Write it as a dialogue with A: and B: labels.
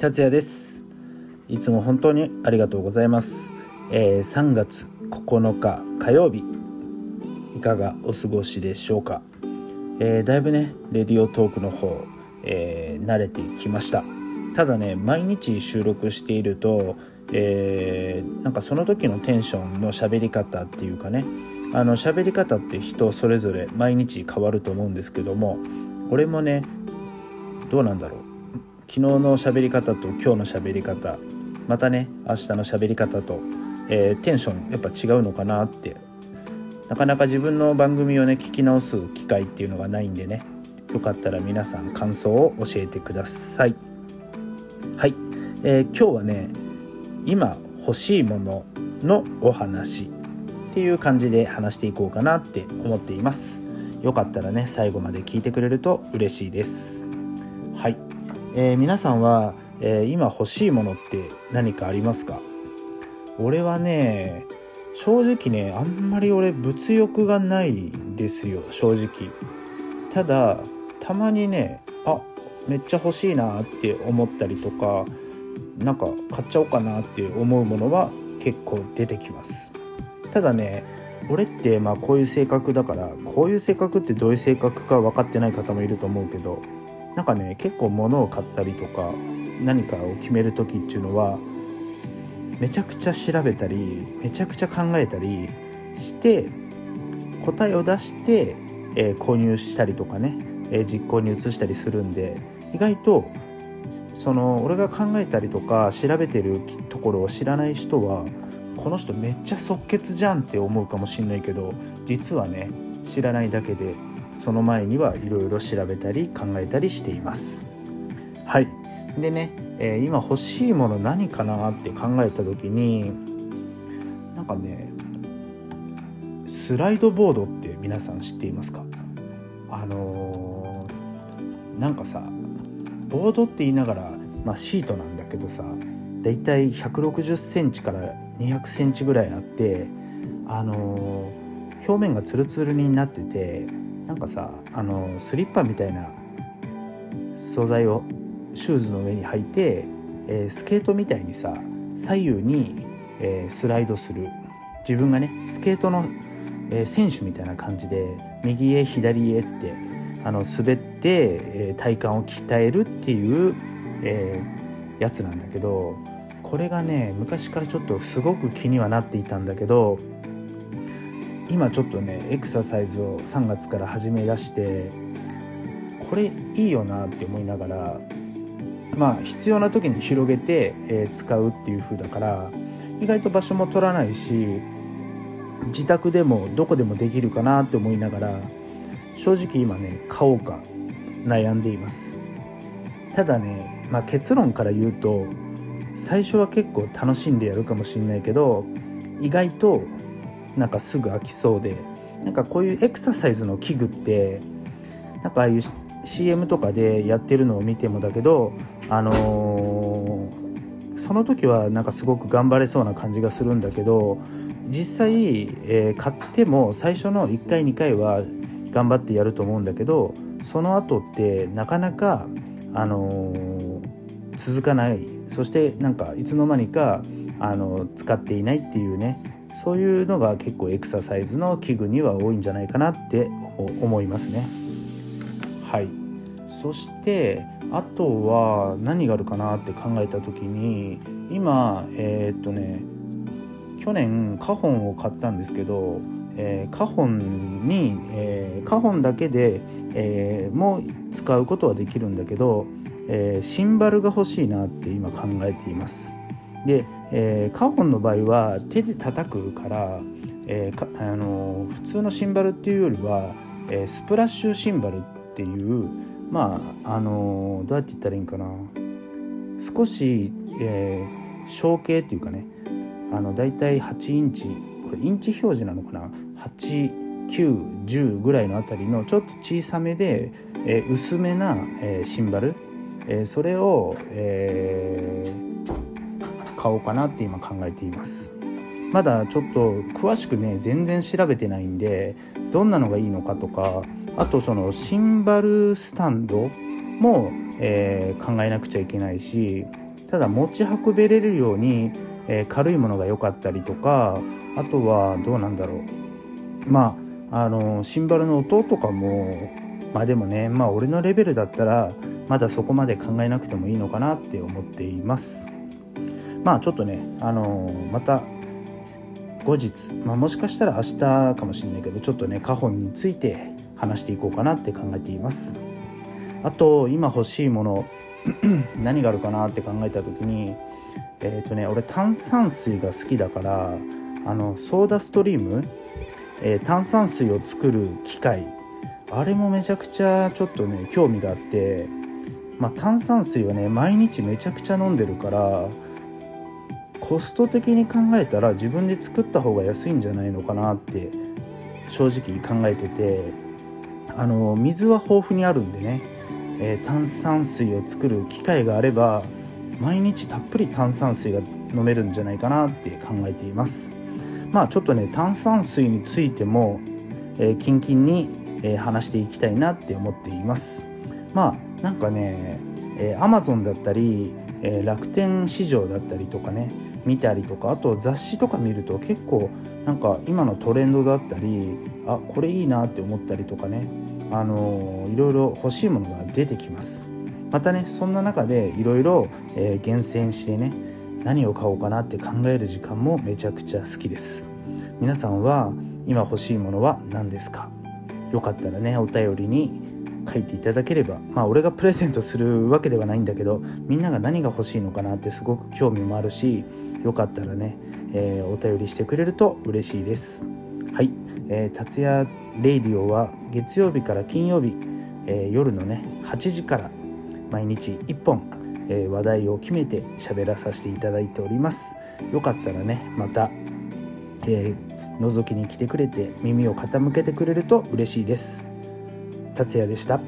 A: 達也です。いつも本当にありがとうございます、えー、3月9日火曜日いかがお過ごしでしょうか、えー、だいぶねレディオトークの方、えー、慣れてきました。ただね毎日収録していると、えー、なんかその時のテンションの喋り方っていうかねあの喋り方って人それぞれ毎日変わると思うんですけども俺もねどうなんだろう。昨日の喋り方と今日の喋り方またね明日の喋り方と、えー、テンションやっぱ違うのかなって。なかなか自分の番組をね聞き直す機会っていうのがないんでねよかったら皆さん感想を教えてください。はい、えー、今日はね今欲しいもののお話っていう感じで話していこうかなって思っています。よかったらね最後まで聞いてくれると嬉しいです。えー、皆さんは、えー、今欲しいものって何かありますか？俺はね正直ねあんまり俺物欲がないですよ正直。ただたまにねあめっちゃ欲しいなって思ったりとかなんか買っちゃおうかなって思うものは結構出てきます。ただね俺ってまあこういう性格だからこういう性格ってどういう性格か分かってない方もいると思うけどなんかね結構物を買ったりとか何かを決める時っていうのはめちゃくちゃ調べたりめちゃくちゃ考えたりして答えを出して、えー、購入したりとかね、えー、実行に移したりするんで意外とその俺が考えたりとか調べてるところを知らない人はこの人めっちゃ即決じゃんって思うかもしんないけど実はね知らないだけでその前にはいろいろ調べたり考えたりしています。はい。でね、えー、今欲しいもの何かなって考えた時になんかねスライドボードって皆さん知っていますか？あのー、なんかさボードって言いながら、まあ、シートなんだけどさだいたい160センチから200センチぐらいあってあのー、表面がツルツルになっててなんかさあのスリッパみたいな素材をシューズの上に履いて、えー、スケートみたいにさ左右に、えー、スライドする。自分がねスケートの、えー、選手みたいな感じで右へ左へってあの滑って、え体幹を鍛えるっていう、えやつなんだけどこれがね昔からちょっとすごく気にはなっていたんだけど今ちょっとねエクササイズを3月から始め出してこれいいよなって思いながらまあ必要な時に広げて、えー、使うっていう風だから意外と場所も取らないし自宅でもどこでもできるかなって思いながら正直今ね買おうか悩んでいます。ただね、まあ、結論から言うと最初は結構楽しんでやるかもしんないけど意外となんかすぐ飽きそうでなんかこういうエクササイズの器具ってなんかああいう CM とかでやってるのを見てもだけどあのー、その時はなんかすごく頑張れそうな感じがするんだけど実際、えー、買っても最初の1回2回は頑張ってやると思うんだけどその後ってなかなか、あのー、続かない。そしてなんかいつの間にか、あの使っていないっていうねそういうのが結構エクササイズの器具には多いんじゃないかなって思いますね。はいそしてあとは何があるかなって考えた時に今えー、っとね去年カホンを買ったんですけど、えー、カホンに、えー、カホンだけで、えー、も使うことはできるんだけど、えー、シンバルが欲しいなって今考えています。で、えー、カホンの場合は手で叩くから、えー、あの普通のシンバルっていうよりは、えー、スプラッシュシンバルっていうまああのどうやって言ったらいいんかな。少し、えー、小径っていうかね。あのだいたい8インチ。これインチ表示なのかな。8910ぐらいのあたりのちょっと小さめで、えー、薄めな、えー、シンバル、えー、それを、えー、買おうかなって今考えています。まだちょっと詳しくね全然調べてないんでどんなのがいいのかとかあとそのシンバルスタンドも、えー、考えなくちゃいけないしただ持ち運べれるように、えー、軽いものが良かったりとかあとはどうなんだろう。まああのシンバルの音とかもまあでもねまあ俺のレベルだったらまだそこまで考えなくてもいいのかなって思っています。まあちょっとねあのまた後日、まあ、もしかしたら明日かもしれないけどちょっとね花本について話していこうかなって考えています。あと今欲しいもの 何があるかなって考えた時にえっ、ー、とね俺炭酸水が好きだからあのソーダストリーム、えー、炭酸水を作る機械あれもめちゃくちゃちょっとね興味があってまあ、炭酸水はね毎日めちゃくちゃ飲んでるからコスト的に考えたら自分で作った方が安いんじゃないのかなって正直考えててあの水は豊富にあるんでね、えー、炭酸水を作る機会があれば毎日たっぷり炭酸水が飲めるんじゃないかなって考えています。まあちょっとね炭酸水についても、えー、キンキンに、えー、話していきたいなって思っています。まあなんかね、えー、Amazon だったり、えー、楽天市場だったりとかね見たりとかあと雑誌とか見ると結構なんか今のトレンドだったりあこれいいなって思ったりとかねあの、いろいろ欲しいものが出てきます。またねそんな中でいろいろ厳選してね何を買おうかなって考える時間もめちゃくちゃ好きです。皆さんは今欲しいものは何ですか？よかったらねお便りに書いていただければまあ俺がプレゼントするわけではないんだけどみんなが何が欲しいのかなってすごく興味もあるしよかったらね、えー、お便りしてくれると嬉しいです。はい、えー、達也レイディオは月曜日から金曜日、えー、夜のね8時から毎日1本、えー、話題を決めて喋らさせていただいております。よかったらねまた、えー、覗きに来てくれて耳を傾けてくれると嬉しいです。達也でした。